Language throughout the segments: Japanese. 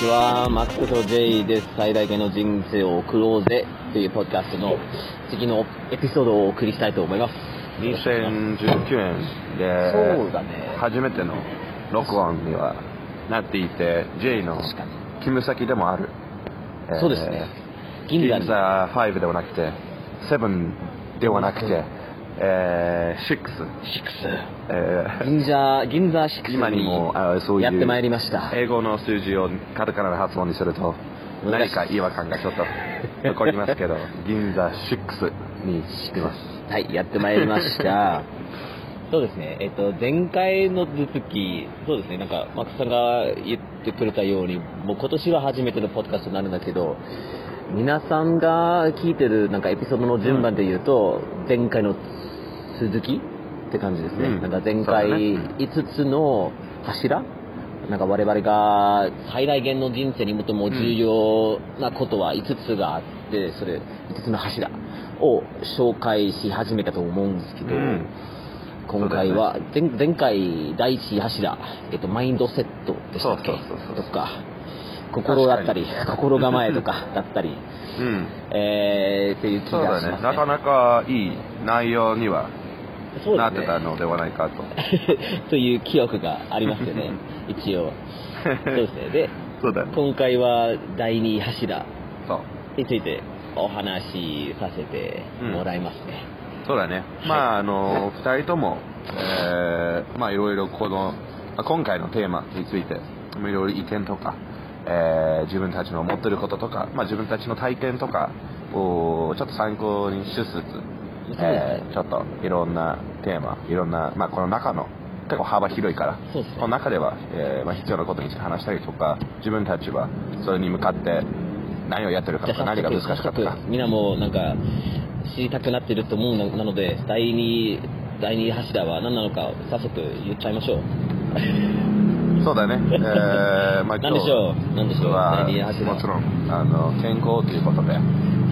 ちは。マックと J です。最大限の人生を送ろうぜ。というポッドキャストの次のエピソードをお送りしたいと思います。2019年でそうだね初めての録音にはなっていて J の勤務先でもある、えーそうですね。銀座に。銀座5ではなくて7ではなくて、えー、6、えー。銀座銀座6今にもあそういうやってまいりました。英語の数字をカタカナの発音にすると何か違和感がちょっと残りますけど 銀座6にしてます。はいやってまいりました。そうですね、えっと、前回の時、そうですね、なんか、マックさんが言ってくれたように、もう今年は初めてのポッドキャストになるんだけど、皆さんが聞いてるなんかエピソードの順番で言うと、前回の続きって感じですね。うん。なんか前回ね。5つの柱？なんか我々が最大限の人生に最も重要なことは5つがあって、それ5つの柱を紹介し始めたと思うんですけど、うん。今回は前前回第一柱、えっと、マインドセットでしたっけ？とか心だったり心構えとか だったり、うん。えー、っていう気がしますね。ね。なかなかいい内容にはそうなってたのではないかと。という記憶がありますよね。一応。そうですね。でそうだね。今回は第二柱そう。についてお話しさせてもらいますね、そうだね、まああの2人とも、えーまあいろいろこのまあ今回のテーマについていろいろ意見とか、えー自分たちの思ってることとか、まあ、自分たちの体験とかをちょっと参考にしつつ、えーちょっといろんなテーマいろんな、まあ、この中の結構幅広いからね。この中では、えーまあ、必要なことについて話したりとか自分たちはそれに向かって何をやってるかとか何が難しかったか。みんなもなんか知りたくなってると思うのなので第二第二柱は何なのか早速言っちゃいましょうそうだね。えー、まあ、何でしょう？何でしょう？もちろん、あの、健康ということで、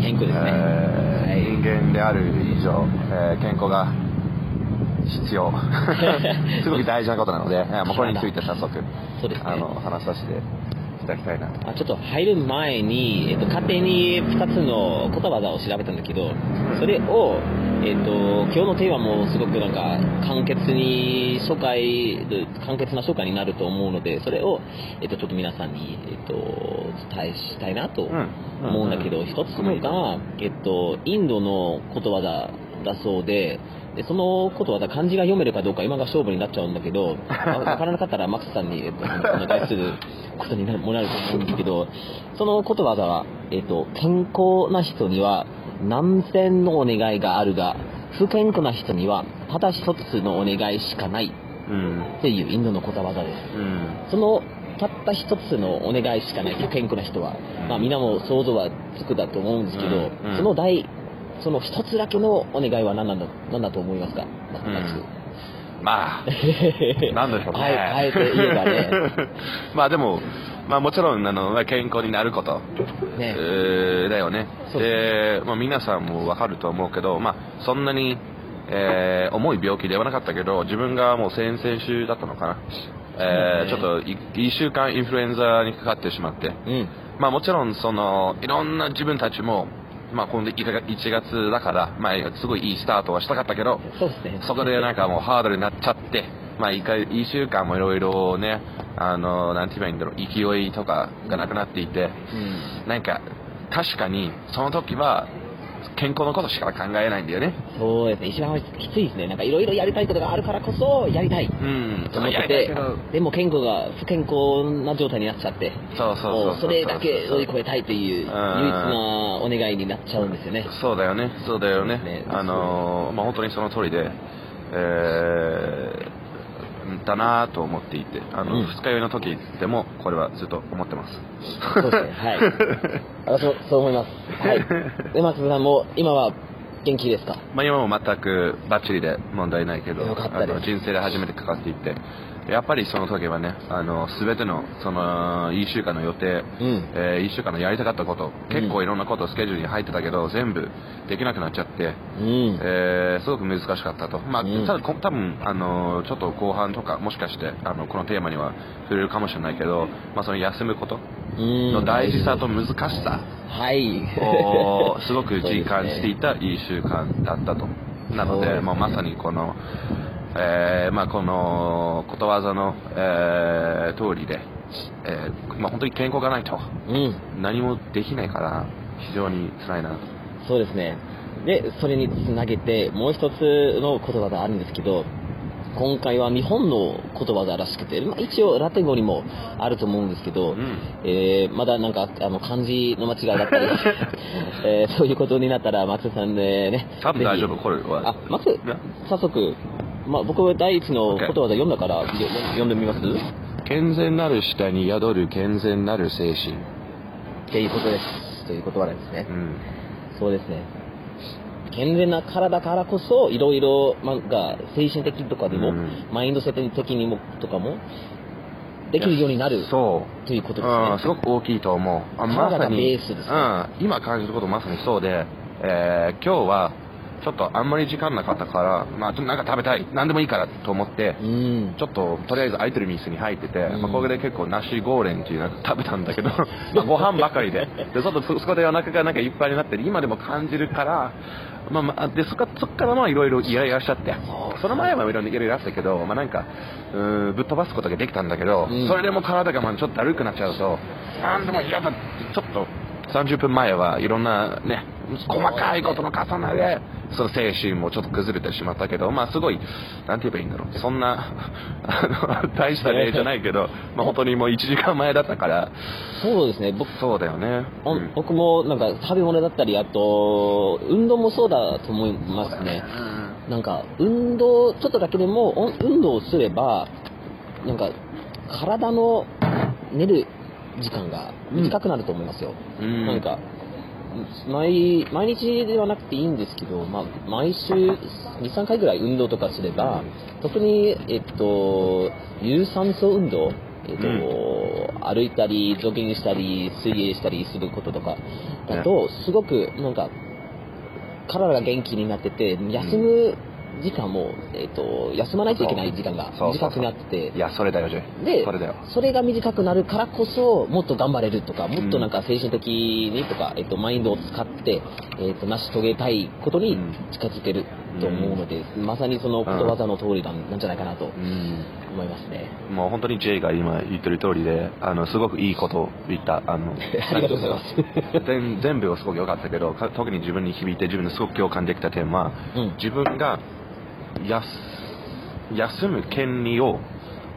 健康ですね、えー人間である以上、えー健康が必要。すごく大事なことなので、えーもうこれについて早速、そうですね。あの、話させていただきたいな。あちょっと入る前に、えっと、勝手に2つのことわざを調べたんだけど、それを、えっと、今日のテーマもすごくなんか簡潔に紹介、簡潔な紹介になると思うので、それを、えっと、ちょっと皆さんに、えっと、伝えしたいなとうん。思うんだけど、うん一つのが、えっと、インドのことわざだそうで、でそのことわざ漢字が読めるかどうか今が勝負になっちゃうんだけど、わ わからなかったらマックスさんに、えっと、お願いすることになるもなると思うんですけど、そのことわざは、えっと、健康な人には何千のお願いがあるが、不健康な人にはただ一つのお願いしかないうん。っていうインドのことわざです。うん。そのたった一つのお願いしかない不健康な人は、まあ、みんなも想像はつくだと思うんですけど、うんうんその第その一つだけのお願いは何なんだ何だと思いますか、まあまあ、なんでしょうね。あえて言えばね。まあでも、まあもちろん、あの、まあ健康になること。ね。えーだよね。で、まあ、皆さんもわかると思うけど、まあ、そんなに、えー重い病気ではなかったけど、自分がもう先々週だったのかな。えーちょっとい1週間インフルエンザにかかってしまって、うん。まあもちろんその、いろんな自分たちも、まあ今度1月だから、まあすごいいいスタートはしたかったけど、そうですね。そこでなんかもうハードルになっちゃって、まあ一回、一週間もいろいろね、あの、なんて言えばいいんだろう、勢いとかがなくなっていて、うん。なんか、確かに、その時は、健康のことしか考えないんだよね。そうですね。一番きついですね。なんかいろいろやりたいことがあるからこそやりたい。うん。と思っやててでも健康が不健康な状態になっちゃってそうそうそうそれだけ乗り越えたいという唯一んなお願いになっちゃうんですよね。そうだよね、そうだよね。ね。あのーまあ本当にその通りで、えー、だなと思っていて、あの、うん。二日酔いの時でも、これはずっと思ってます。そうですねはい。私もそう思います。はい。で松田さんも今は元気ですか？まあ今も全くバッチリで問題ないけど、よかったです。あの人生で初めてかかっていって、やっぱりその時はね、あの、すべての、その、1週間の予定、うんえ1週間のやりたかったこと、結構いろんなことスケジュールに入ってたけど、全部できなくなっちゃって、うん。えーすごく難しかったと。まあ、うんただこ多分あのちょっと後半とか、もしかして、あの、このテーマには触れるかもしれないけど、まあ、その休むことうんの大事さと難しさはい。をすごく実感していたいい週間だったと。なので、もうまさにこの、えーまあ、このことわざの、えー通りで、えーまあ、本当に健康がないとうん。何もできないから非常に辛いな。そうですね。で、それにつなげて、もう一つの言葉があるんですけど、今回は日本の言葉だらしくて、まあ、一応ラテン語にもあると思うんですけど、うんえーまだなんかあの漢字の間違いだったり、えーそういうことになったら、マクさんでね、多分大丈夫これはあ、マクね早速、まあ、僕は第一のことわざ読んだから、よ読んでみます？健全なる下に宿る健全なる精神。っていうことです。という言葉なんですね。うん。そうですね。健全な体からこそ、いろいろ、なんか、精神的とかでも、うんマインドセット的にも、とかも、できるようになるそう。ということですうん、すね。ごく大きいと思う。あまさに、ベースですねうん、今感じることまさにそうで、えー今日は、ちょっとあんまり時間なかったから、まあちょっとなんか食べたい、なんでもいいからと思って、うん。ちょっととりあえず空いてる店に入ってて、うん。まあ、ここで結構梨ゴーレンっていうのを 食べたんだけど、まあご飯ばかりで、でちょっとそそこでお腹がなんかいっぱいになって今でも感じるから、まあまあ、でそこからまあいろいろイライラしちゃって、その前はいろいろイラしたけど、まあなんか、うーんぶっ飛ばすことができたんだけど、うん。それでも体がまあちょっとだるくなっちゃうと、なんでも嫌だって、ちょっと30分前はいろんなね、細かいことの重ねで、その精神もちょっと崩れてしまったけど、まあすごい、なんて言えばいいんだろう。そんな、あの、大した例じゃないけど、まあ本当にもう1時間前だったから、そうですね。僕、そうだよね。おうん僕もなんか食べ物だったり、あと、運動もそうだと思いますね。なんか、運動、ちょっとだけでも、お運動をすれば、なんか、体の寝る時間が短くなると思いますよ。うん。なんか、毎、毎日ではなくていいんですけど、まあ、毎週2、3回ぐらい運動とかすれば、特に、えっと、有酸素運動、えっと、歩いたり、ジョギングしたり、水泳したりすることとかだと、すごく、なんか、体が元気になってて、休む時間も、えっと、休まないといけない時間が短くなってて、いや、それだよ、ジェイ。でそれだよ。それが短くなるからこそもっと頑張れるとかもっとなんか精神的にとか、えっと、マインドを使って、えっと、成し遂げたいことにうん近づけると思うので、まさにそのことわざの通りなんなんじゃないかなとうん。思いますね。もう本当にジェイが今言ってる通りで、あの、すごくいいことを言った。あの、ありがとうございます全全部はすごく良かったけど、か特に自分に響いて自分ですごく共感できた点は、うん自分が休む権利を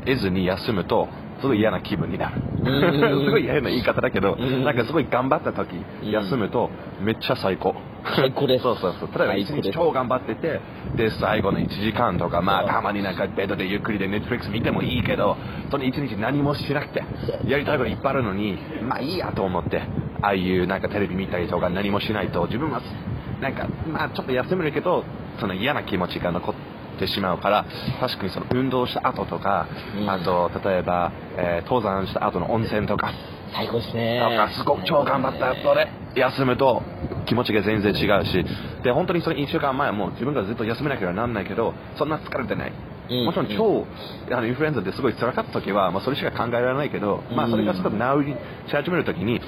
得ずに休むと、すごい嫌な気分になる。うん。すごい嫌な言い方だけど、うん。なんかすごい頑張った時、うん。休むとめっちゃ最高。最高です。そうそうそう。例えば一最高です。日超頑張ってて、で、最後の1時間とか、まあたまになんかベッドでゆっくりで Netflix 見てもいいけど、その一日何もしなくて、やりたいこといっぱいあるのに、まあいいやと思って、ああいうなんかテレビ見たりとか何もしないと、自分はなんか、まあちょっと休めるけど、その嫌な気持ちが残ってしまうから、確かにその運動した後とか、うんあと、例えば、えー登山した後の温泉とか、最高ですね。なんかすごく超頑張った後で休むと気持ちが全然違うし、で、本当にその1週間前はもう自分がずっと休めなければなんないけど、そんな疲れてない。うんもちろん超、あのインフルエンザですごい辛かった時は、まあ、それしか考えられないけど、まあ、それがちょっと治りし始める時に、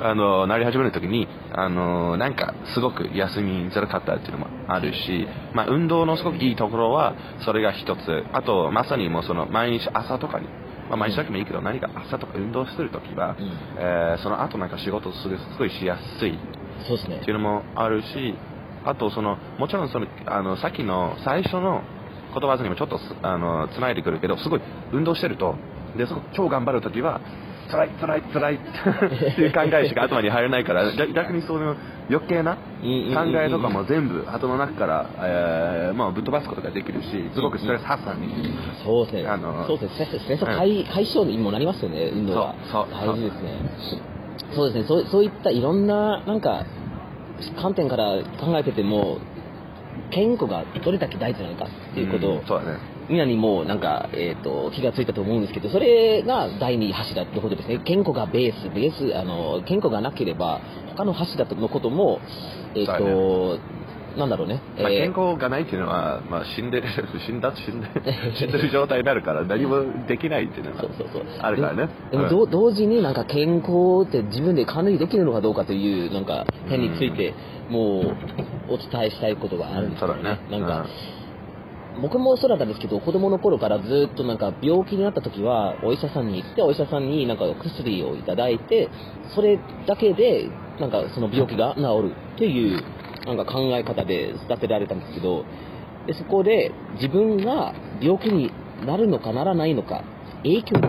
あの、なり始める時に、あの、なんか、すごく休みづらかったっていうのもあるし、まあ、運動のすごくいいところは、それが一つ。あと、まさにもうその、毎日朝とかに、まあ、毎日だけもいいけど、何か朝とか運動する時は、うん。えーその後なんか仕事する、すごいしやすい。っそうですね。ていうのもあるし、あと、その、もちろんその、あの、さっきの最初の言葉にもちょっとす、あの、つないでくるけど、すごい運動してると、で、そこ超頑張るときは、辛い辛い辛いっていう考えしか頭に入らないから、逆逆にその余計な考えとかも全部頭の中から、えーまあ、ぶっ飛ばすことができるし、すごくストレス発散に。そうですね。あのそうですね。解解消にもなりますよね、運動は。そうそう大事ですね。そうですね。そうそういったいろんな、なんか、観点から考えてても、健康がどれだけ大事なのかっていうことを、んそうだね。みんなにもなんか、えっ、と、気がついたと思うんですけど、それが第二柱ってことですね。健康がベース、ベース、あの、健康がなければ、他の柱のことも、えっ、と、なんだろうね。まあ、えー健康がないっていうのは、まあ、死んでる、死んだ、死んで、死んでる状態になるから、何もできないっていうのがそうそうそう。あるからね。でもでもど同時になんか健康って自分で管理できるのかどうかというなんか点についてもうお伝えしたいことがあるんですよそうだねなんか、僕もそうだったんですけど子供の頃からずっとなんか病気になった時はお医者さんに行ってお医者さんになんか薬をいただいてそれだけでなんかその病気が治るというなんか考え方で育てられたんですけどでそこで自分が病気になるのかならないのか影響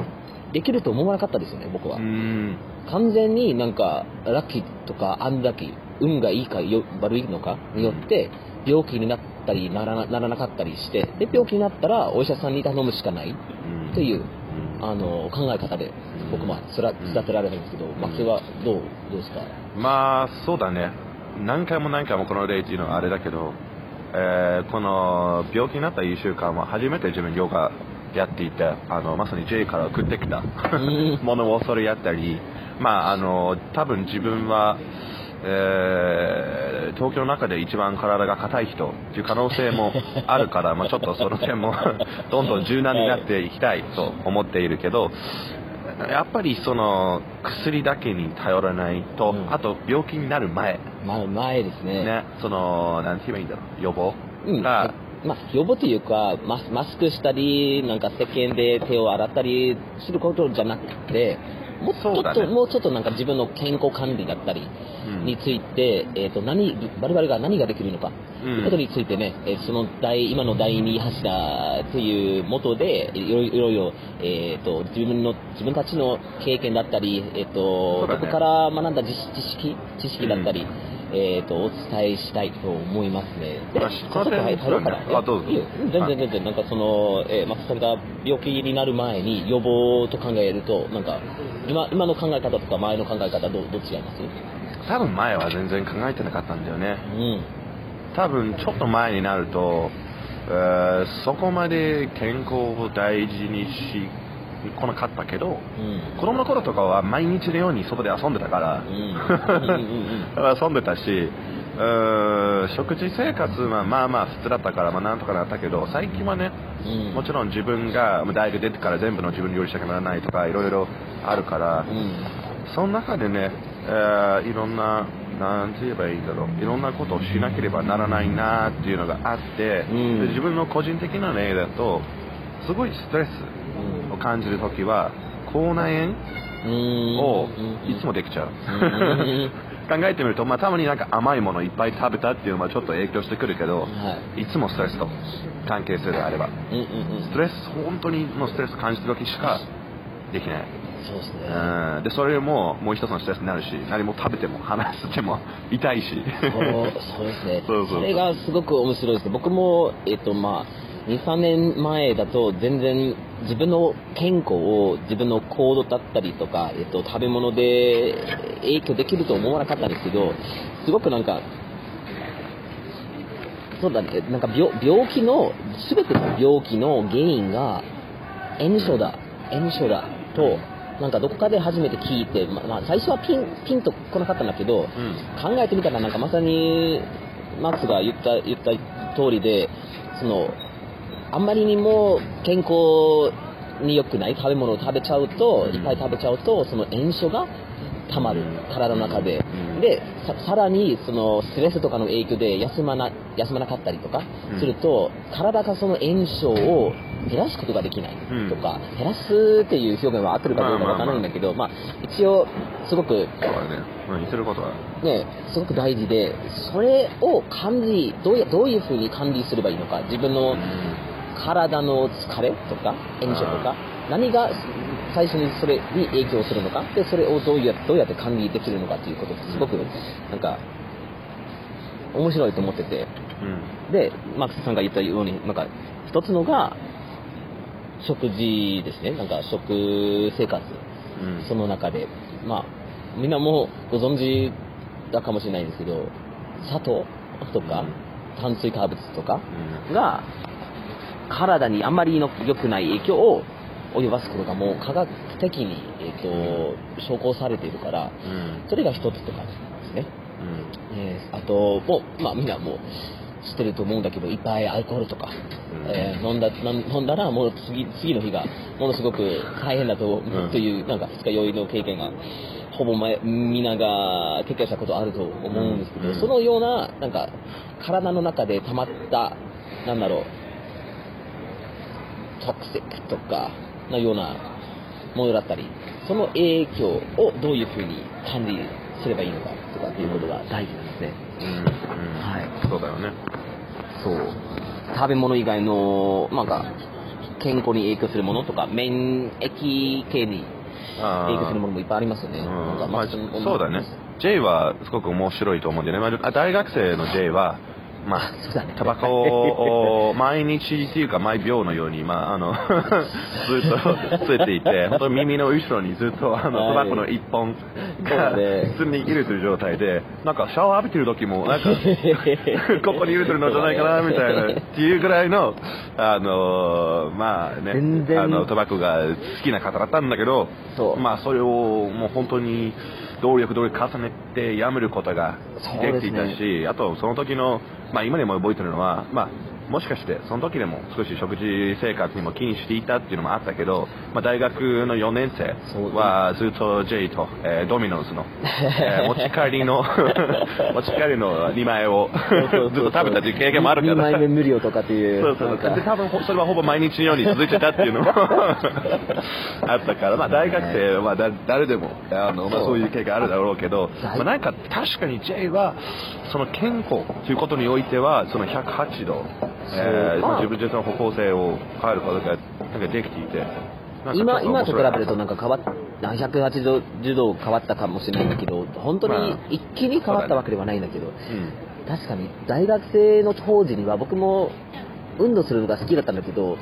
できると思わなかったですよね僕は、うん。完全になんかラッキーとかアンラッキー運がいいかよ悪いのかによって病気になったりならなならなかったりしてで病気になったらお医者さんに頼むしかない。うん。といううん。あの考え方で僕は育育てられたんですけど、マキはどうどうですか？まあ、そうだね。何回も何回もこの例っていうのはあれだけど、えーこの病気になった1週間は初めて自分ヨガやっていて、あの、まさに J から送ってきたん。ものをそれやったり、まあ、あの、多分自分は、えー東京の中で一番体が硬い人っていう可能性もあるから、まあ、ちょっとその点も どんどん柔軟になっていきたいと思っているけど、やっぱりその薬だけに頼らないと、うん。あと病気になる前、ま前ですね。ね、その、なんて言えばいいんだろう、予防うん。が、まあ、予防というかマスマスクしたりなんか石鹸で手を洗ったりすることじゃなくてもうちょっと、ねもうちょっとなんか自分の健康管理だったりうん。について、えー、と何我々が何ができるのか、ということについてね、えーその第今の第二柱というもとでいろいろいろ、えー、と自分の自分たちの経験だったり、えーとそね。そこから学んだ知知識知識だったり、えー、とお伝えしたいと思いますね。であ早速入入ろうかな。あどうぞいい全然全然、なんかその、えー、松さんが病気になる前に予防と考えると、なんか、今今の考え方とか前の考え方どう、どう違います？多分前は全然考えてなかったんだよね。うん。多分ちょっと前になると、えーそこまで健康を大事にしこなかったけど、うん。子供の頃とかは毎日のように外で遊んでたから、遊んでたし、うーん食事生活はまあまあ普通だったから、まあ、なんとかなったけど最近はね、うん。もちろん自分がまあ大学出てから全部の自分料理しなきゃならないとかいろいろあるから、うん。その中でね、えーいろんな、なんて言えばいいんだろう、いろんなことをしなければならないなっていうのがあって、うん。で自分の個人的な例だと、すごいストレスを感じるときは、口内うん。炎をうんいつもできちゃう。うん考えてみると、まあ、たまになんか甘いものいっぱい食べたっていうのはちょっと影響してくるけど、はいつもストレスと関係性であれば、うんうんうんストレス、本当にもうストレス感じてる時しかできない。そうですね。うんでそれももう一つのストレスになるし何も食べても話しても痛いしそうですね。それがすごく面白いですね。僕も、えっと、まあ、2、3年前だと全然自分の健康を自分の行動だったりとか、えっと、食べ物で影響できると思わなかったんですけど、すごくなんか、そうだね、なんか病病気の、すべての病気の原因が炎症だ、炎症だ。と、なんかどこかで初めて聞いて、ままあ、最初はピンピンと来なかったんだけど、ん。考えてみたらなんかまさにマックスが言った言った通りでそのあんまりにも健康に良くない食べ物を食べちゃうと、いっぱい食べちゃうとその炎症がたまる体の中で、うん。でささらにそのストレスとかの影響で休まな休まなかったりとかうん。すると、体がその炎症を減らすことができないとか、減らすっていう表現は合ってるかどうかわからないんだけど、まあ一応すごくそうだね、うん、言ってることはね、すごく大事で、それを管理、どうやどういうふうに管理すればいいのか、自分の体の疲れとか、炎症とか、何が最初にそれに影響するのか、で、それをどうやどうやって管理できるのかということ、すごく、なんか、面白いと思ってて、うん。で、マックスさんが言ったように、なんか、一つのが、食事ですね、なんか食生活。うん。その中で、まあ、みんなもご存知だかもしれないんですけど、砂糖とか、炭水化物とかうん。が、体にあんまりの良くない影響を及ばすことがもう科学的に、えー、と証拠されているから、うん。それが一つって感じなんですね。うん。えーあと、もう、まあみんなもう知ってると思うんだけど、いっぱいアルコールとか、うん。えー飲んだ飲んだらもう次次の日がものすごく大変だと,、ん。という、なんか二日酔いの経験が、ほぼ前みんなが経験したことあると思うんですけど、うん。そのような、なんか、体の中で溜まった、なんだろう、トクシックとかのようなものだったり、その影響をどういうふうに管理すればいいのかとかっていうことが大事なんですね。うんうんはいそうだよね。そう。食べ物以外の、なんか、健康に影響するものとか、免疫系に影響するものもいっぱいありますよね。うん。なんかまあ、そうだね。J はすごく面白いと思うんでね、まあ、大学生の J はまあそうだねタバコを毎日っていうか毎秒のように、まあ、あの ずっと吸っていて 本当耳の後ろにずっとあのはい。タバコの一本がね。普通にいるという状態でなんかシャワー浴びてる時もなんか ここに入れてるのじゃないかなみたいなっていうぐらいのあのまあね全然あのタバコが好きな方だったんだけどまあそれをもう本当に努力努力重ねてやめることができていたし、あとその時のまあ今でも覚えてるのはまあもしかしてその時でも少し食事生活にも気にしていたっていうのもあったけど、まあ、大学の4年生はずっと J と、えードミノスの、えー持ち帰りの 持ち帰りの2枚をずっと食べたっていう経験もあるから。2枚目無料とかっていう。そうそうで多分ほそれはほぼ毎日のように続いてたっていうのも あったから、まあ、大学生はだ誰でもあの、まあ、そう。いう経験あるだろうけど、まあ、なんか確かに J はその健康ということにおいてはその108度、えー自分自身の方向性を変えることができていて。今今と比べるとなんか変わっ180度変わったかもしれないんだけど、本当に一気に変わったわけではないんだけど、確かに大学生の当時には僕も運動するのが好きだったんだけど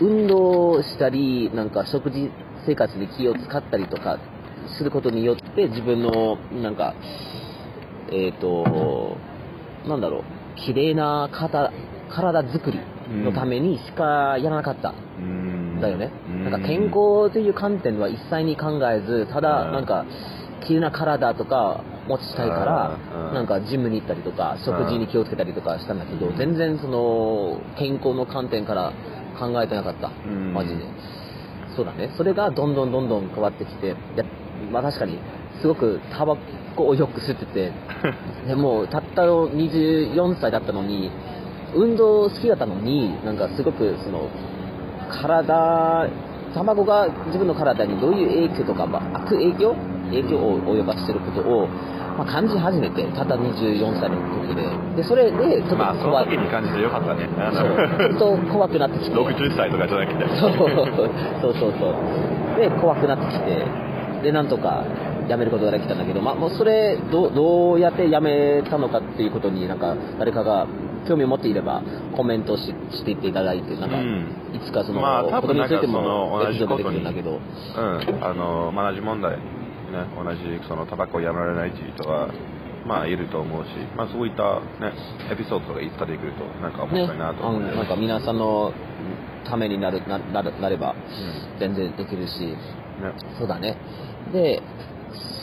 運動したりなんか食事生活に気を使ったりとかすることによって自分のなんかえっ、となんだろう綺麗な体体作りのためにしかやらなかった、うん。だよね、うん。なんか健康という観点は一切に考えずただうん。なんか綺麗な体とか持ちたいからうん。なんかジムに行ったりとか食事に気をつけたりとかしたんだけどうん。全然その健康の観点から考えてなかった。ん。マジで。そうだね。それがどんどんどんどん変わってきてやまあ確かにすごくタバコをよく吸ってて でもたったの24歳だったのに運動好きだったのになんかすごくその体卵が自分の体にどういう影響とか、まあ、悪影響影響を及ばしてることを、まあ、感じ始めてたった24歳の時ででそれでちょっとまあその怖い、時に感じてよかったねあそうのちょっと怖くなってきて60歳とかじゃなくてそうそうそうそうで怖くなってきてでなんとかやめることができたんだけど、まあ、もうそれどうどうやってやめたのかっていうことになんか誰かが興味を持っていればコメントししていっていただいてなんか、うん。いつかその、まあ多ことについてもエピソードできるんだけど。うん、あの、同じ問題、ね、同じそのタバコをやめられない人は、まあいると思うし、まあそういったね、エピソードとかいつかできると、なんか面ね白いなと思う、ね。なんか皆さんのためになるななるなれば全然できるし。ね、そうだね。で、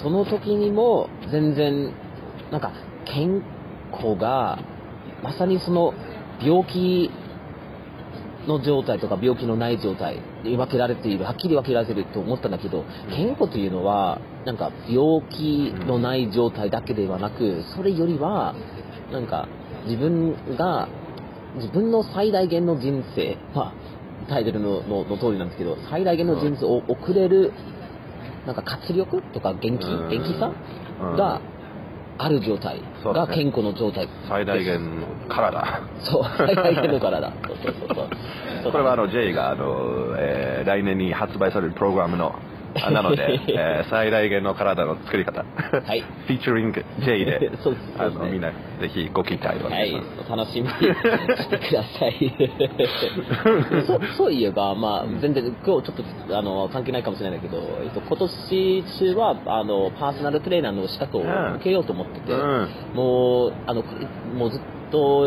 その時にも全然、なんか健康が、まさにその病気の状態とか病気のない状態に分けられている、はっきり分けられていると思ったんだけど、健康というのは、なんか病気のない状態だけではなく、それよりは、なんか自分が、自分の最大限の人生、まあ、タイトルののの通りなんですけど、最大限の人生を送れる、なんか活力とか元気、うん。元気さうん。がある状態が健康の状態。最大限の体。そう、最大限の体。そうそうそうそう。これはあの J があの、えー来年に発売されるプログラムの、あ なので、えー最大限の体の作り方。はい。フィーチャリング J で でみんなぜひご期待をおはい楽しみにしてください。そそういえば、まあ、全然、今日ちょっと、あの、関係ないかもしれないけど、えっと、今年中は、あの、パーソナルトレーナーの資格をうん受けようと思ってて、うんもう、あの、もうずと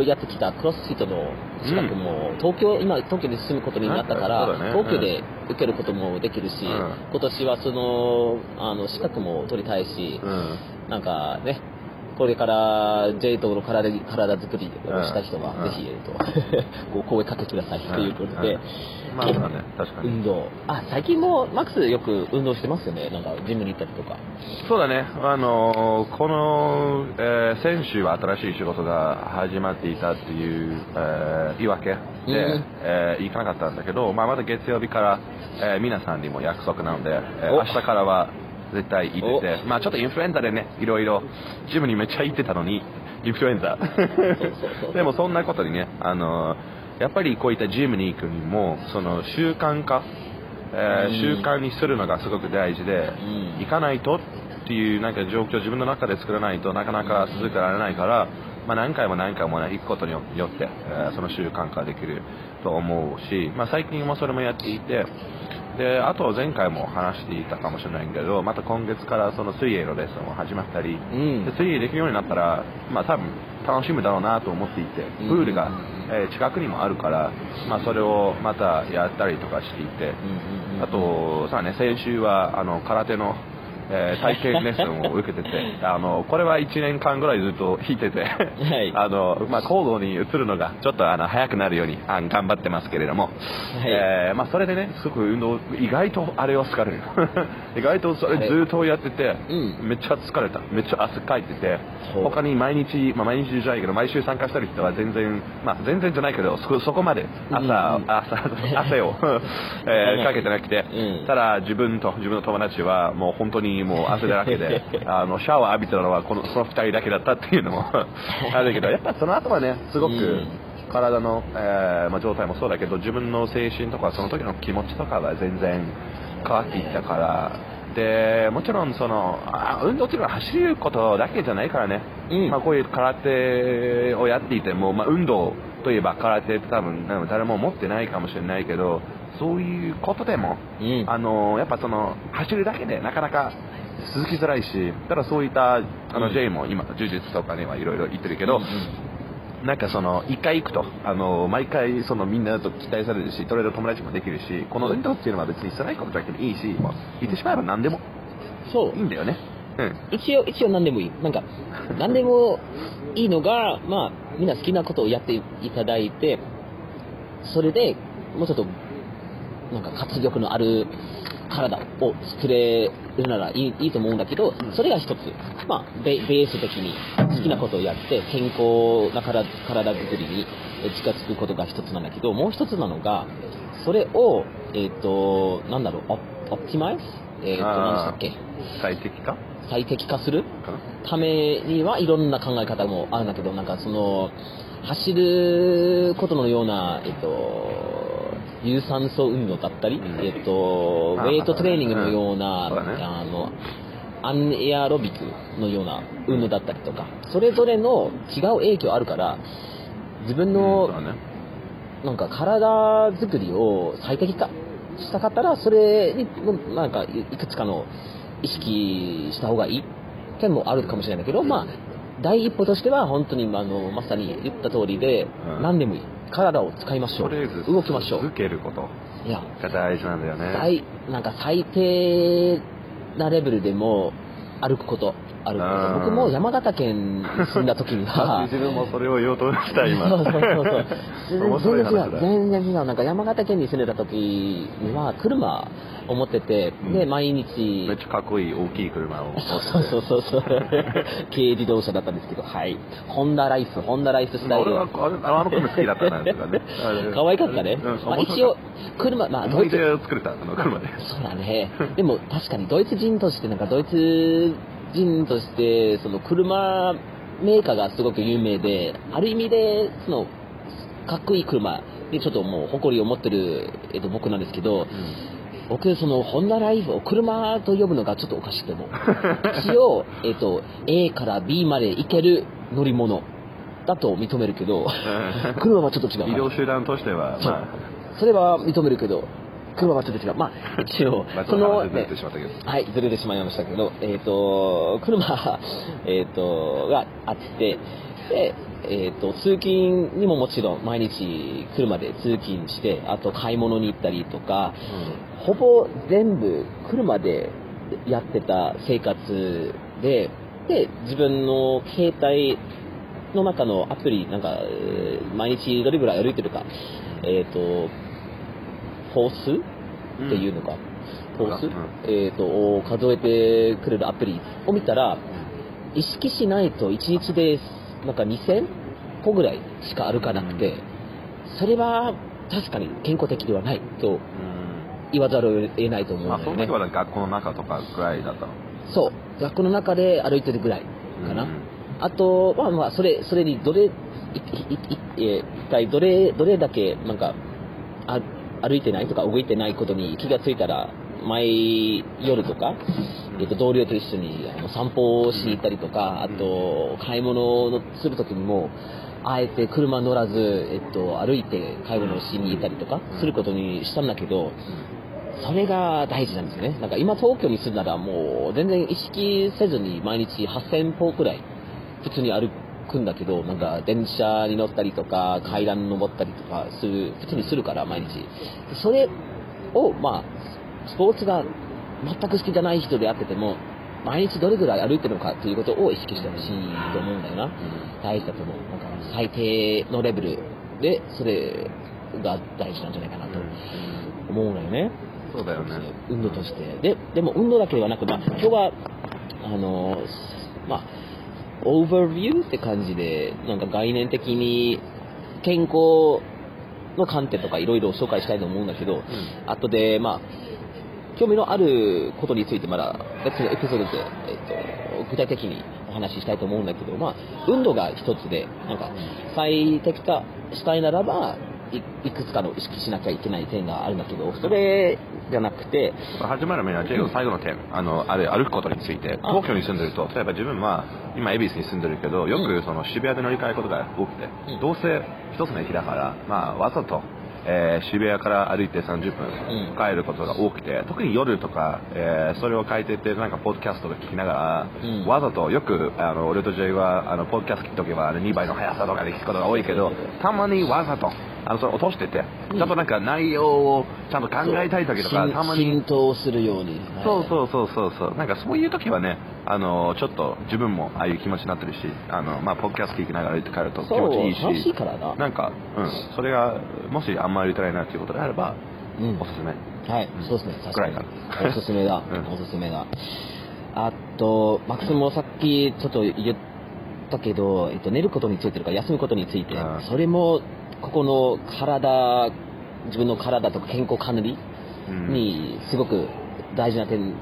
やってきたクロスフィットの資格も、東京、今、東京で進むことになったから、ね。東京で受けることもできるし、うん。今年はその、あの、資格も取りたいし、うん。なんかね、これから J との体体作りをした人は、うん。ぜひ、えっと、ご声かけくださいということで、うんまあそうだね確かに。運動。あ、最近もマックスよく運動してますよね。なんか、ジムに行ったりとか。そうだね、あのこの、えー先週は新しい仕事が始まっていたっていう、えー言い訳で、うん。えー行かなかったんだけど、まあ、まだ月曜日から、えー皆さんにも約束なので、えーお。明日からは絶対行って。て、まあ、ちょっとインフルエンザでね、いろいろジムにめっちゃ行ってたのに、インフルエンザ。でもそんなことにね、あのやっぱりこういったジムに行くにも、その習慣化、えーうん。習慣にするのがすごく大事で、うん。行かないとっていうなんか状況を自分の中で作らないとなかなか続けられないから、まあ、何回も何回も、ね、行くことによって、えーその習慣化できると思うし、まあ、最近もそれもやっていてであと前回も話していたかもしれないけどまた今月からその水泳のレッスンも始まったり、うんで水泳できるようになったら、まあ、多分楽しむだろうなと思っていてプールが、えー近くにもあるから、まあ、それをまたやったりとかしていて。あと、さあね、先週はあの空手の、えー体験レッスンを受けてて、あのこれは1年間ぐらいずっと弾いてて、い。あのまあ、行動に移るのがちょっとあの早くなるようにあ頑張ってますけれども、えーまあ、それでね、すごく運動、意外とあれは疲れる。意外とそれずっとやってて、うん。めっちゃ疲れた。めっちゃ汗かいてて他に毎日、まあ、毎日じゃないけど、毎週参加してる人は全然、まあ、全然じゃないけど、そそこまで朝、うんうん。朝汗を、えーかけてなくて、うん。ただ自分と自分の友達はもう本当にもう汗だらけで あのシャワー浴びてたのはこのその2人だけだったっていうのも あるけどやっぱその後はねすごくうん。体の、えーまあ、状態もそうだけど自分の精神とかその時の気持ちとかは全然変わっていったからでもちろんそのあ運動っていうのは走ることだけじゃないからね、うん。まあ、こういう空手をやっていても、まあ、運動といえば空手って多分うん誰も持ってないかもしれないけどそういうことでもうん。あのやっぱその走るだけでなかなか続きづらいし、ただそういったあの、うん J も今、柔術とかにはいろいろ言ってるけど、うんうんなんかその一回行くとあの毎回そのみんなと期待されるし、それで友達もできるし、この運動っていうのは別に辛いことだけでいいし、もう言ってしまえば何でもそういいんだよね。うん。一応、一応何でもいい。なんか、何でもいいのが、まあ、みんな好きなことをやっていただいて、それでもうちょっと、なんか活力のある体を作れるならいいいいと思うんだけど、それが一つ、まあ、ベベース的に好きなことをやって、健康な体体作りにえ近づくことが一つなんだけど、もう一つなのが、それを、えっ、と、なんだろう、オオプティマイズ？えっ、と、何でしたっけ？最適化？最適化する？ためにはいろんな考え方もあるんだけど、なんかその、走ることのような、えっと、有酸素運動だったり、うん。えっと、ウあェイトトレーニングのような、うんあの、アンエアロビクのような運動だったりとか、それぞれの違う影響あるから、自分うんのなんか体作りを最適化したかったら、それに、なんかいくつかの意識した方がいい点もあるかもしれないけど、まあ、第一歩としては本当にあのまさに言った通りで、うん。何でもいい。体を使いましょう。とりあえず動きましょう続。けることいや、が大事なんだよね。最、なんか最低なレベルでも歩くこと、歩くこうんと。僕も山形県に住んだ時には、自分もそれを言おうとした今。そうそうそうそう全然違う。全然違う。なんか山形県に住んでた時には、車を持ってて、で、毎日、めっちゃかっこいい大きい車を。そうそうそうそう。軽自動車だったんですけど、はい。ホンダライフ、ホンダライフスタイル。俺はあの車好きだったなとかね 可愛かったね。うんまあ、一応、車、まあ、ドイツ、作れた、あの車で。そうだね。でも確かにドイツ人として、なんかドイツ人として、その車メーカーがすごく有名で、ある意味で、その、かっこいい車にちょっともう誇りを持ってる、えっと、僕なんですけど、僕、その、ホンダライフを車と呼ぶのがちょっとおかしくても、一応、えっと、A から B まで行ける乗り物だと認めるけど、車はちょっと違う。移動手段としては、まあ、それは認めるけど、車はちょっと違う。まあ、一応まあ、その。はい、ずれてしまいましたけど、えっ、と、車、えっ、と、があって、で、えー、と通勤にももちろん毎日車で通勤してあと買い物に行ったりとか、ほぼ全部車でやってた生活でで自分の携帯の中のアプリなんかえー毎日どれぐらい歩いてるかえっ、とフォースっていうのか、うん。えっ、とを数えてくれるアプリを見たら意識しないと1日でなんか2000歩ぐらいしか歩かなくて、それは確かに健康的ではないとうん。言わざるを得ないと思うんまあだよね。その時。は学校の中とかぐらいだったのそう、学校の中で歩いてるぐらいかな。うん。あと、まあまあ、それ、それにどれ、一体どれ、どれだけ、なんか、あ歩いてないとか動いてないことに気がついたら、毎夜とか、えっと同僚と一緒にあの散歩をしに行ったりとか、あと、買い物をするときにも、あえて車乗らず、えっと、歩いて買い物をしに行ったりとか、することにしたんだけど、それが大事なんですよね。なんか今東京に住んだらもう全然意識せずに毎日8000歩くらい普通に歩くんだけど、なんか電車に乗ったりとか階段登ったりとかする、普通にするから毎日。それを、まあ、スポーツが全く好きじゃない人であってても、毎日どれぐらい歩いてるのかということを意識してほしいと思うんだよな。大事だと思う。なんか最低のレベルでそれが大事なんじゃないかなと思うんだよね。そうだよね運動として。で、でも運動だけではなく、まあ、今日は、あの、まあ、オーバービューって感じで、なんか概念的に健康の観点とかいろいろ紹介したいと思うんだけど、後で、まあ、興味のあることについてまだ別のエピソードで、えっと、具体的にお話ししたいと思うんだけど、まあ、運動が一つで、なんか、最適化したいならば、いいくつかの意識しなきゃいけない点があるんだけど、それじゃなくて、始まる前には、ジェイ最後の点、あの、あれ、歩くことについて、あ。東京に住んでると、例えば自分は、今、恵比寿に住んでるけど、よくその渋谷で乗り換えることが多くて、うん。どうせ一つの駅だから、まあ、わざと、えー渋谷から歩いて30分うん。帰ることが多くて、特に夜とか、えーそれを書いてて、なんか、ポッドキャストとか聞きながら、うん。わざと、よく、あの、俺とジェイは、あの、ポッドキャスト聞くときは、あの2倍の速さとかで聞くことが多いけど、たまにわざと、あの、それ落としてて、ちゃんとなんか内容をちゃんと考えたいときとか、浸たまに。浸透するように。そうそうそうそう。そうなんかそういう時はねあのちょっと自分もああいう気持ちになってるしあのまあポッドキャスト聞きながら歩いて帰ると気持ちいいし楽しいからな。なんかうん。それがもしあんまり歩いてないなっていうことであれば、うん。おすすめ。はい、そうですね、確かに。おすすめだ、うん。おすすめだ。あと、マックスもさっきちょっと言ったけど、えっと、寝ることについてとか休むことについて。うん、それも、ここの体、自分の体とか健康管理うん。にすごく大事な点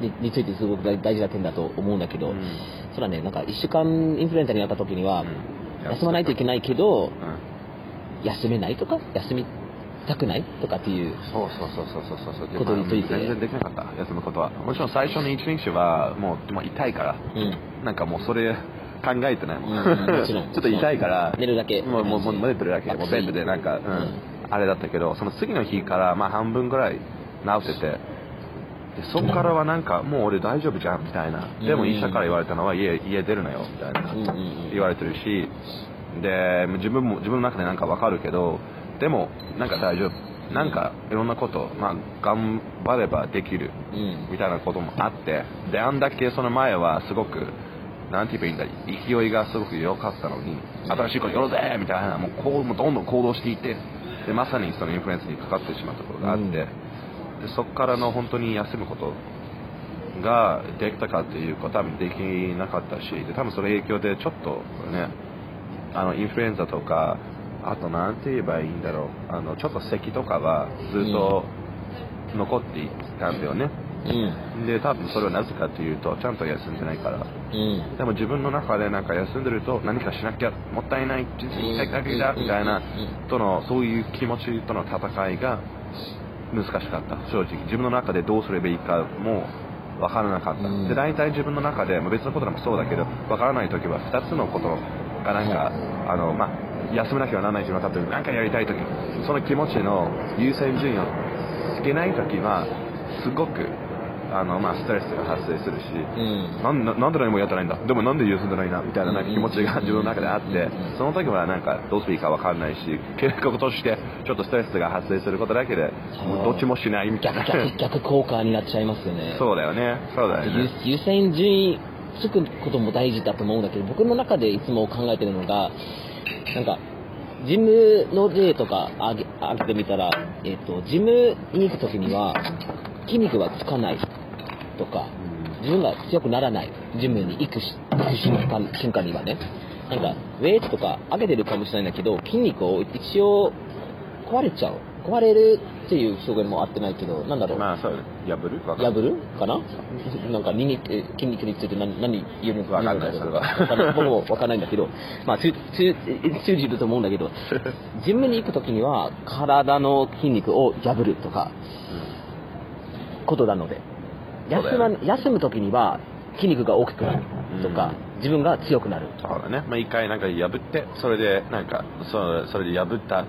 にについてすごく大大事な点だと思うんだけど、うん。それはね、なんか一週間インフルエンザになった時には、うん。休まないといけないけど、うん。休めないとか、休みたくないとかっていう、そうそうそうそうそうそう。そうことについて。全然できなかった休むことは。もちろん最初の一日はもうもう痛いから。うん。なんかもうそれ考えてないもん、ちょっと痛いから寝るだけ。もうもうもう寝てるだけ。もうベッドでなんか、うん。あれだったけどその次の日からまあ半分ぐらい治っててでそこからはなんかもう俺大丈夫じゃんみたいな。でも医者から言われたのは家家出るなよみたいな。言われてるし。で自分も自分の中でなんかわかるけどでもなんか大丈夫。なんかいろんなことまあ頑張ればできる。うん。みたいなこともあって。であんだけその前はすごくなんて言えばいいんだ勢いがすごく良かったのに新しいことやろうぜみたいなもうこうもどんどん行動していってでまさにそのインフルエンザにかかってしまったことがあって、うんでそこからの本当に休むことができたかっていうことは多分できなかったしで多分その影響でちょっとねあのインフルエンザとかあとなんて言えばいいんだろうあのちょっと咳とかがずっと残っていたんだよね、うん。で多分それはなぜかというとちゃんと休んでないから。うん。でも自分の中でなんか休んでると何かしなきゃもったいない人生一回だけだみたいなとのそういう気持ちとの戦いが難しかった。正直。自分の中でどうすればいいかも分からなかった、うん。で大体自分の中でまあ別のことでもそうだけど分からない時は2つのことがなん。か、あのまあ休めなきゃならない自分は例えば何かやりたい時。その気持ちの優先順位をつけない時はすごくあの、まあ、ストレスが発生するし、うん。なんななんで何もやってないんだ？でもなんで休んでないなみたいななんか気持ちが自分の中であってその時はなんかどうしていいか分かんないし結果としてちょっとストレスが発生することだけでどっちもしないみたい逆な逆逆効果になっちゃいますよね。そうだよね。そうだよね。優優先順位つくことも大事だと思うんだけど僕の中でいつも考えてるのがなんかジムの例とかあげあげてみたら、えっとジムに行く時には筋肉がつかないとか自分が強くならないジムに行くし行く瞬間瞬間にはね。なんかウェイトとか上げてるかもしれないんだけど筋肉を一応壊れちゃう。壊れるっていう表現も合ってないけどなんだろう、まあそう破る？破るかな？なんか筋肉え筋肉について何何言うのわかんない。言うのそれは。わかんない。僕もわかんないんだけど、まあ、通じると思うんだけど、ジムに行くときには体の筋肉を破るとか、ことなので、休まね休むときには筋肉が大きくなるとか、自分が強くなる。そうだね、まあ、一回なんか破ってそれでなんかそそれで破った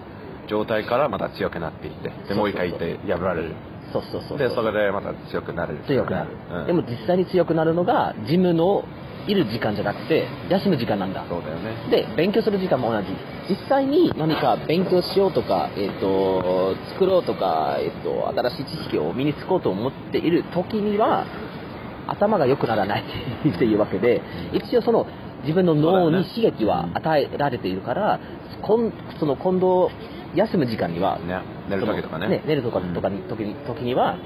状態からまた強くなっていってでもう一回行って破られる。そうそうそうそう。でそれでまた強くなる。強くなる、うん。でも実際に強くなるのがジムのいる時間じゃなくて休む時間なんだ。そうだよね。で勉強する時間も同じ。実際に何か勉強しようとか、えー、と作ろうとか、えー、と新しい知識を身につこうと思っている時には頭が良くならない っていうわけで一応その自分の脳に刺激は与えられているから、こんその今度休む時間にはね寝る時とかね。その寝るとかとかに時に時には、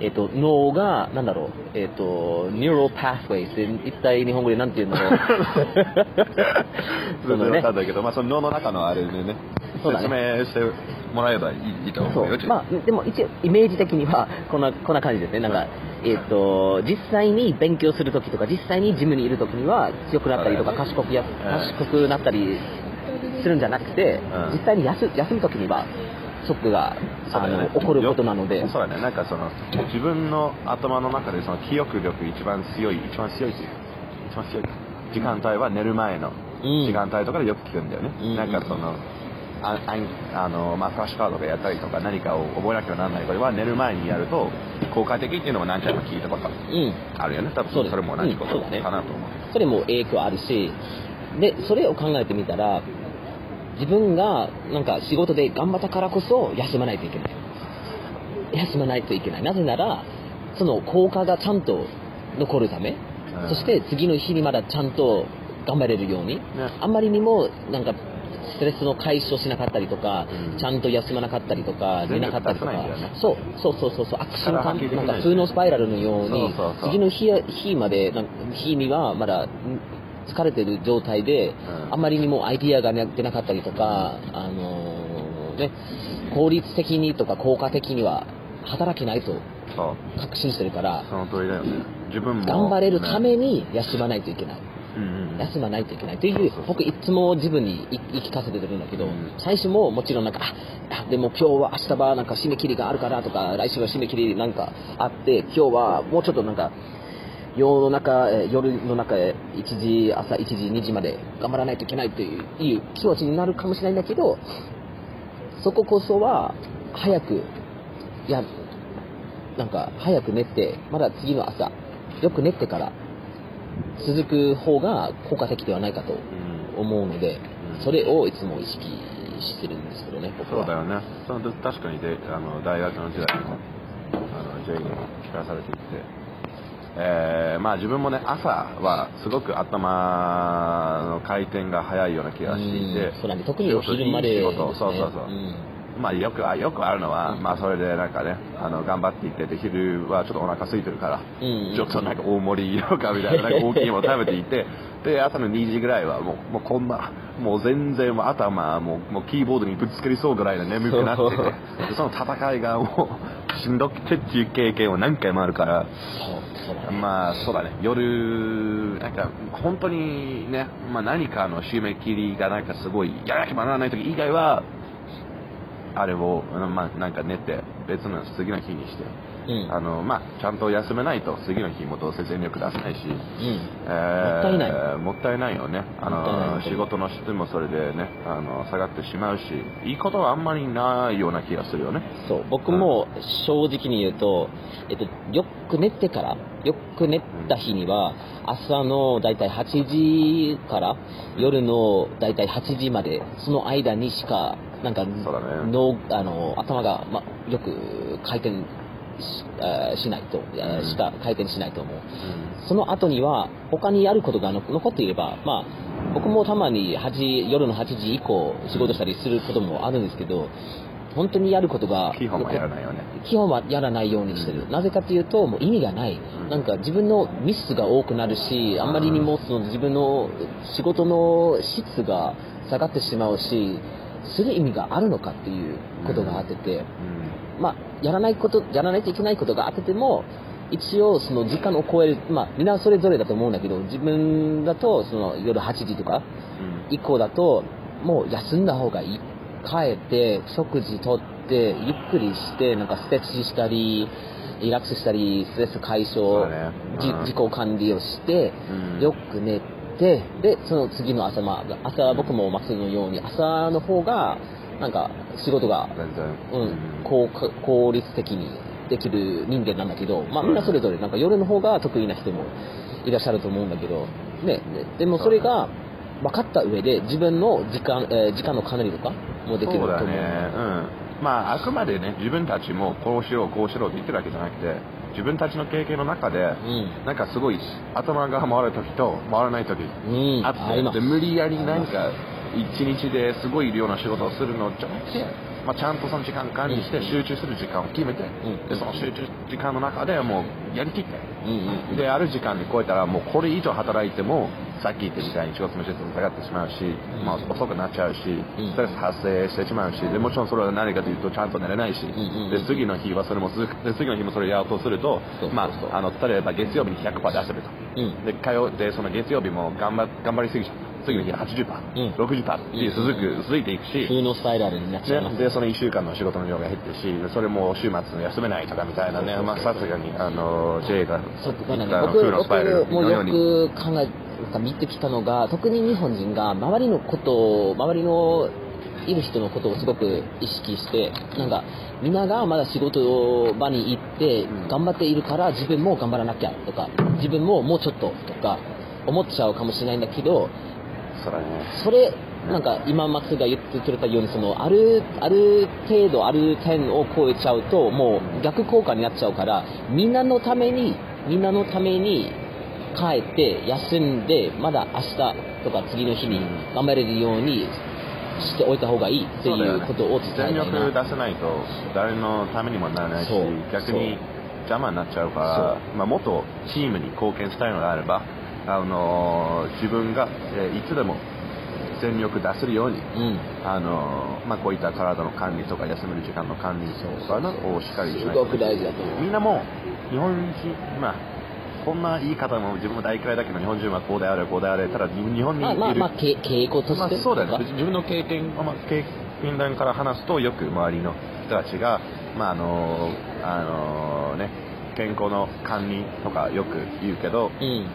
えっと脳がなんだろうえっ、と neural pathways って一体日本語でなんていうの？そのね。かんないけど、まあ、その脳の中のあれでねそうだね。説明してもらえばいいと思うよそう。まあでも一応イメージ的にはこんなこんな感じですね。なんか、えっ、と実際に勉強する時とか実際にジムにいる時には強くなったりとか賢くやうん賢くなったりするんじゃなくて、うん実際に休休む時にはショックが、あの起こることなので。そうだね。なんかその自分の頭の中でその記憶力一番強い一番強い一番強い時間帯は寝る前のうん。時間帯とかでよく聞くんだよね、うん。なんかそのあああのまあ、フラッシュカードでやったりとか何かを覚えなきゃならないこれは寝る前にやると効果的っていうのも何回も聞いたことうん。あるよね。多分それも同じことかなと思う、それも影響あるし。でそれを考えてみたら自分がなんか仕事で頑張ったからこそ休まないといけない。休まないといけない。なぜならその効果がちゃんと残るため、うん。そして次の日にまだちゃんと頑張れるように、ね。あんまりにもなんかストレスの解消しなかったりとか、うん。ちゃんと休まなかったりとか寝なかったりとか。ね。そうそうそうそうそう悪循力発揮できなんか負のスパイラルのようにそうそうそう次の日日までなんか日にはまだん疲れてる状態で、ん。あんまりにもアイディアが出なかったりとか、あのーね、効率的にとか効果的には働けないと確信してるからその通りだよね。自分も頑張れるたねめに休まないといけない。うんうんうん。休まないといけないという僕いつも自分に言い聞かせてるんだけど、うん。最初ももちろんなんかああでも今日は明日はなんか締め切りがあるからとか来週は締め切りなんかあって今日はもうちょっとなんか夜の中えー夜の中へ1時朝1時2時まで頑張らないといけないといういう気持ちになるかもしれないんだけどそここそは早くやなんか早く寝てまだ次の朝よく寝てから続く方が効果的ではないかとうん。思うので、うん。それをいつも意識してるんですけどね、僕は。そうだよね。その確かにであの大学の時代にもあの J にも聞かされていて、えーまあ自分もね朝はすごく頭の回転が早いような気がしていて。うんそ特にお昼までね。仕事そうそうそう、んまあよくあよくあるのは、うん。まあそれでなんかねあの頑張っていってで昼はちょっとお腹空いてるから、うんちょっとなんか大盛りとかみたいな なんか大きいもの食べていてで朝の2時ぐらいはもうもうこんなもう全然頭もうもうキーボードにぶつかりそうぐらいの眠くなっててその戦いがもうしんどくてっていう経験を何回もあるから。まあそうだね。夜なんか本当にね、まあ、何かの締め切りがなんかすごいやらなきゃならない時以外はあれを、まあ、なんか寝て別の次の日にしてうん。あのまあ、ちゃんと休めないと次の日もどうせ全力出せないし、うん。えーもったいない。もったいないよね。あの仕事の質もそれでねあの下がってしまうしいいことはあんまりないような気がするよね。そう、僕も正直に言うと、えっと、よく寝てから、よく寝た日には、朝のだいたい8時から夜のだいたい8時まで、その間にしか、なんか、ね脳あの頭が、ま、よく回転ししないと、あーしか回転しないと思う。その後には、他にやることがの残っていれば、まあ、僕もたまに8時夜の8時以降仕事したりすることもあるんですけど、本当にやることが、基本はやらないよね基本はやらないようにしてる。なぜかというと、もう意味がない。んなんか自分のミスが多くなるし、あんまりにもその自分の仕事の質が下がってしまうし、する意味があるのかっていうことがあってて、うん。まあ、やらないこと、やらないといけないことがあってても、一応その時間を超える、まあ、みんなそれぞれだと思うんだけど、自分だとその夜8時とかうん。以降だと、もう休んだ方がいい。帰って、食事とって、ゆっくりして、なんかステッチしたり、リラックスしたり、ストレス解消、ね。じうん。自己管理をして、うん。よく寝て、で、その次の朝、まあ、朝僕もマスのように、朝の方が、なんか仕事がうん、効果効率的にできる人間なんだけど、まあ、みんなそれぞれなんか夜の方が得意な人もいらっしゃると思うんだけど、ね、ででもそれが分かった上で自分の時間,、えー時間の管理とかもできると思う。そうだね、うん、まああくまでね自分たちもこうしろこうしろって言ってるわけじゃなくて自分たちの経験の中で、うん。なんかすごい頭が回る時と回らない時うん。あって、無理やりなんか一日ですごい量の仕事をするのじゃなくて、まあ、ちゃんとその時間管理して集中する時間を決めて、ん。でその集中時間の中でもうやりきって。うんうんである時間に超えたらもうこれ以上働いてもさっき言ったみたいに仕事の質も下がってしまうし、まあ、遅くなっちゃうしん。ストレス発生してしまうしでもちろんそれは何かというとちゃんと寝れないし、で次の日はそれも続くで次の日もそれやろうとするとまあ、あの例えば月曜日に100%出せると。うん。で火曜でその月曜日も頑張頑張りすぎちゃった次の日は80%、うん。60%って続く、続いていくし、普通のスパイラルになっちゃいます。ね、でその1週間の仕事の量が減ってるしでそれも週末休めないとかみたいなね、まあ、さすがにあの J がそうだね、僕あの負のスパイラル僕もよく考え見てきたのが特に日本人が周りのことを周りのいる人のことをすごく意識してなんかみんながまだ仕事場に行ってうん。頑張っているから自分も頑張らなきゃとか自分ももうちょっととか思っちゃうかもしれないんだけどそねそれなんか今マックスが言ってくれたようにそのあるある程度ある点を超えちゃうともう逆効果になっちゃうからみんなのためにみんなのために帰って休んでまだ明日とか次の日に頑張れるようにしておいた方がいいっていうことを伝えた全い力な。出せないと誰のためにもならないし逆に邪魔になっちゃうからまあ、もっとチームに貢献したいのであれば、あのー自分が、えーいつでも全力出せるように、うん。あのーまあ、こういった体の管理とか休める時間の管理とかをしっかりしないと。すごく大事だと思う。みんなもう日本人、まあ、こんな言い方も自分も大嫌いだけど日本人はこうであれこうであれただ日本にいる、まあまあ傾向とまあしてそうだよね。自分の経験、まあ、経験談から話すとよく周りの人たちが、まああのあのね、健康の管理とかよく言うけど、うん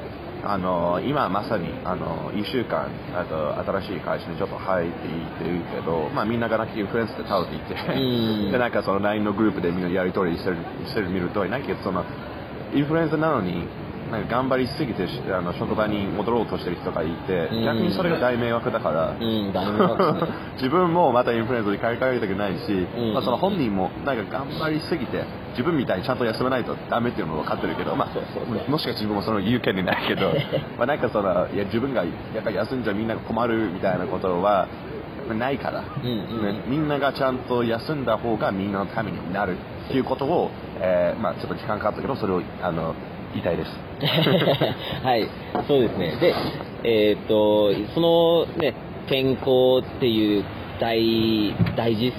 あの今まさにあの1週間あと新しい会社にちょっと入っていってるけど、まあ、みんながなんかインフルエンスで倒れていて、ん。でなんかその LINE のグループでみんなやり取りしてるしてる見るとなんかそのインフルエンザなのになんか頑張りすぎてしあの職場に戻ろうとしてる人がいてうん。逆にそれが大迷惑だから。うん大迷惑ね。自分もまたインフルエンザに買い替えたくないし、うん。まあ、その本人もなんか頑張りすぎて自分みたいにちゃんと休めないとダメっていうのも分かってるけど、まあそうそうそう。もしかして自分もその言う権利ないけど まあなんかそのいや自分がやっぱ休んじゃみんなが困るみたいなことはないから、うんうん。ねみんながちゃんと休んだ方がみんなのためになるっていうことを、えーまあ、ちょっと時間かかったけどそれをあの言いたいです。はい、そうですね。で、えーっと、そのね、健康っていう大、大事、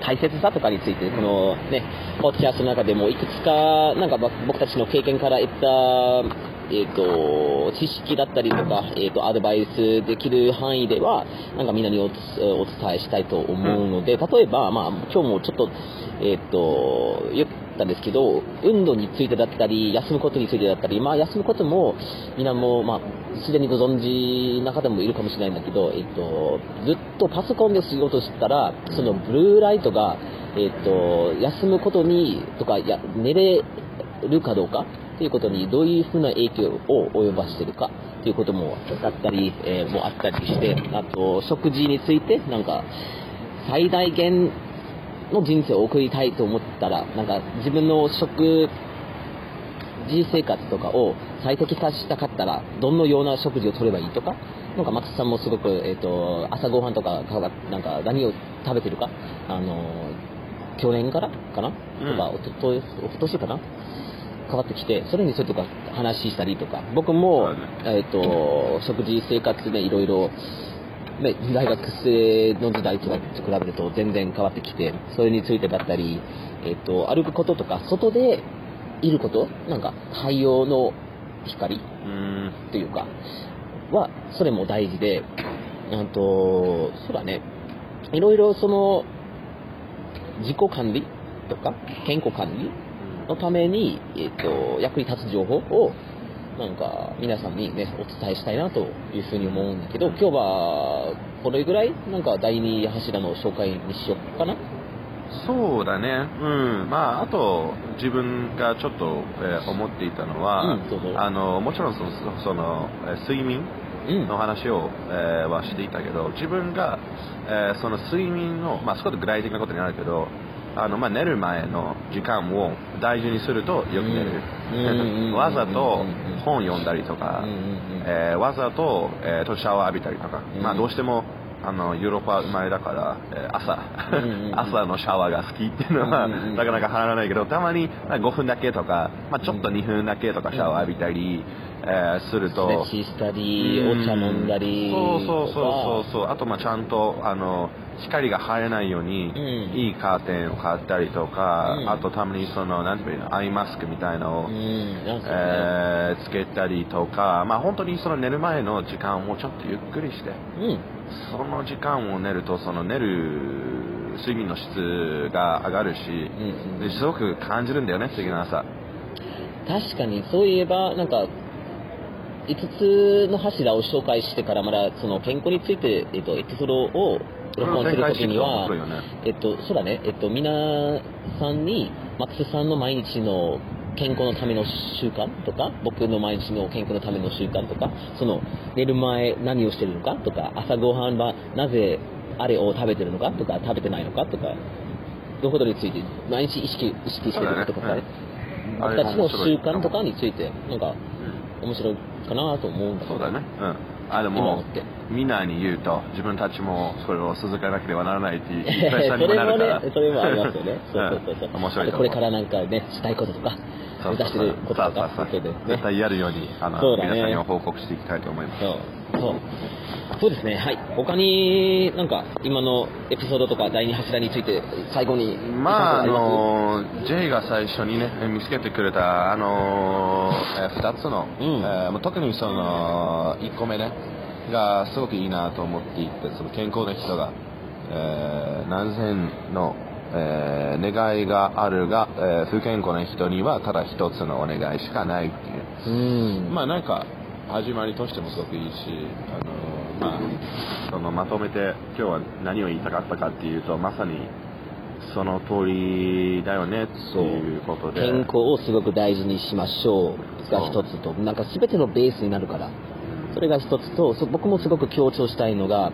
大切さとかについて、このね、ポッドキャストの中でもいくつか、なんか僕たちの経験から得た、えーっと、知識だったりとか、えーと、アドバイスできる範囲では、なんかみんなにお伝えしたいと思うので、例えば、まあ、今日もちょっと、えっーっと、ったんですけど、運動についてだったり、休むことについてだったり、まあ休むことも、みんなも、まあ、すでにご存知な方もいるかもしれないんだけど、えっと、ずっとパソコンで仕事したら、そのブルーライトが、えっと、休むことに、とか、や寝れるかどうかっていうことにどういうふうな影響を及ぼしてるかっていうこともだったり、えーもあったりして、あと、食事について、なんか、最大限の人生を送りたいと思ったら、なんか自分の食事生活とかを最適化したかったら、どのような食事を取ればいいとか、なんか松さんもすごく、えっ、と、朝ごはんとか、かなんか何を食べてるか、あの、去年からかな、うんとか、おととい、おととしかな？変わってきて、それについてとか話したりとか、僕も、えっ、と、食事生活でいろいろ、ね、大学生の時代と比べると全然変わってきて、それについてだったり、えっ、と、歩くこととか、外でいること、なんか太陽の光うん。っていうか、は、それも大事で、あと、そうだね、いろいろその、自己管理とか、健康管理のために、えっ、と、役に立つ情報を、なんか、皆さんにね、お伝えしたいなというふうに思うんだけど、今日は、これぐらい、なんか、第二柱の紹介にしようかな？そうだね、うん、まあ、あと、自分がちょっと、えー思っていたのは、うんあのもちろんそのその、えー睡眠うん。の話を、えーはしていたけど、自分が、えーその睡眠の、まあ、少し具体的なことになるけど、あのまあ、寝る前の時間を大事にするとよく寝る。うん。わざと本読んだりとかえーわざと,、えーとシャワー浴びたりとか、うん。まあ、どうしてもあのヨーロッパ生まれだから、えー朝、朝のシャワーが好きっていうのは、なかなか入らないけどたまにまあ5分だけとか、まあ、ちょっと2分だけとかシャワー浴びたり、えーすると、ストレッチしたり、お茶飲んだりそうそうそうそうそう。あとまあちゃんとあの光が入らないように、うん。いいカーテンを買ったりとか、うん。あとたまにそのなんていうのアイマスクみたいなのを、うん、えーつけたりとか、まあ、本当にその寝る前の時間をちょっとゆっくりしてうん。その時間を寝るとその寝る睡眠の質が上がるし、うんうん。ですごく感じるんだよね次の朝。確かに、そういえば、なんか、5つの柱を紹介してから、まだその健康について、えっと、エピソードを録音するときにはね、えっと、そうだね、えっと、皆さんに、マックスさんの毎日の健康のための習慣とか、僕の毎日の健康のための習慣とか、その、寝る前何をしてるのかとか、朝ごはんはなぜあれを食べてるのかとか、食べてないのかとか、どことについて、毎日意識、意識してるのかとかね、僕たちの習慣とかかについて、なんか、面白いかなと思うんだけど。そうだね。うん。あで今も思ってみんなに言うと自分たちもそれを続けなければならないっていう プそレッシャーにもれもなるからね、それもありますよね。そうそうそうそう。これからなんかね、したいこととか、目指してることとか、そうそうそうでね。絶対やるようにあのね皆さんには報告していきたいと思いますそう。そう。そうですね。はい。他になんか、今のエピソードとか第二柱について、最後に。まああの J が最初にね見つけてくれたあの、え2つの、うんえーまあ特にその1個目ねがすごくいいなと思っていてその健康な人が、えー何千の、えー願いがあるが、えー不健康な人にはただ一つのお願いしかないっていう。うん。まあなんか始まりとしてもすごくいいし、あのまあ、そのまとめて今日は何を言いたかったかっていうとまさにその通りだよねっていうことで。健康をすごく大事にしましょうが一つと、なんか全てのベースになるから、それが一つと、そ僕もすごく強調したいのが、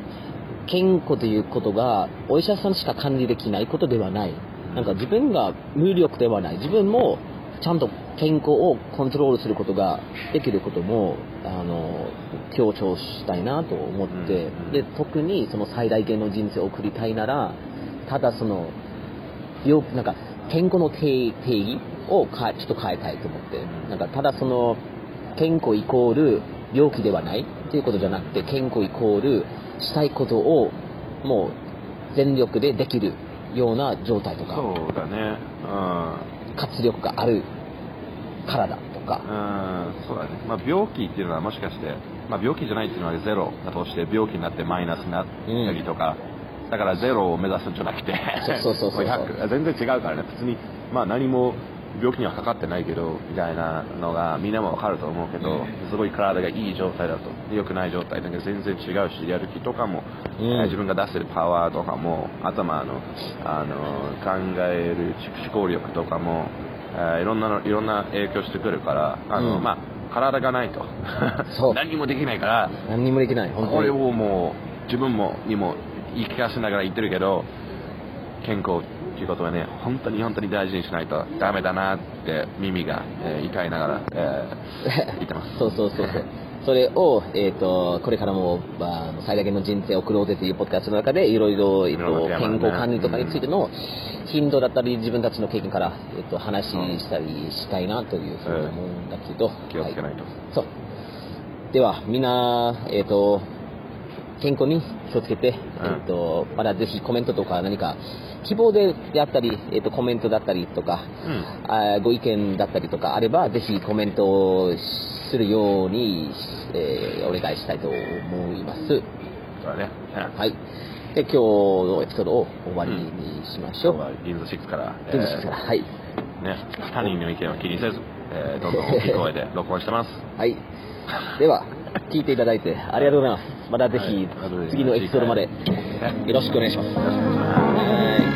健康ということがお医者さんしか管理できないことではない。なんか自分が無力ではない。自分もちゃんと健康をコントロールすることができることも、あの、強調したいなと思って、うんで、特にその最大限の人生を送りたいなら、ただその、病気なんか健康の定定義をかちょっと変えたいと思って、なんかただその健康イコール病気ではないっていうことじゃなくて健康イコールしたいことをもう全力でできるような状態とかそうだね。活力がある体とか。うん、うん、そうだね、まあ、病気っていうのはもしかして、まあ、病気じゃないっていうのはゼロ。だとして病気になってマイナスになったりとか、だからゼロを目指すんじゃなくて。そうそうそうそう も100全然違うからね。普通に、まあ、何も病気にはかかってないけどみたいなのがみんなもわかると思うけど、すごい体がいい状態だと。良くない状態なんか全然違うしやる気とかも、うん。えー自分が出せるパワーとかも頭のあの考える思考力とかも、えーいろんなのいろんな影響してくるからあの、うん。まあ体がないと。何もできないから何にもできない。これをもう自分もにも言い聞かせながら言ってるけど健康っていうことはね本当に本当に大事にしないとダメだなって耳が、えー痛いながら、えー 言ってます。そうそうそうそう。それを、えっ、と、これからも、まあ、最大限の人生を送ろうぜというポッドキャストの中で、いろいろ、健康管理とかについての頻度だったり、自分たちの経験から、えっ、と、話したりしたいなというふうに思うんだけど、気をつけないと、はい。そう。では、みんな、えっ、と、健康に気をつけて、えっ、と、まだぜひコメントとか何か、希望であったり、えっ、と、コメントだったりとか、うんあーご意見だったりとかあれば、ぜひコメントをするように、えーお願いしたいと思います。そうだね、はい。で、今日のエピソードを終わりにしましょう。今日は銀座6から、どうぞからはい。ね、他人の意見を気にせず、えーどんどん大きい声で録音してますはい。では、聞いていただいてありがとうございます。またぜひ、次のエピソードまでよろしくお願いします。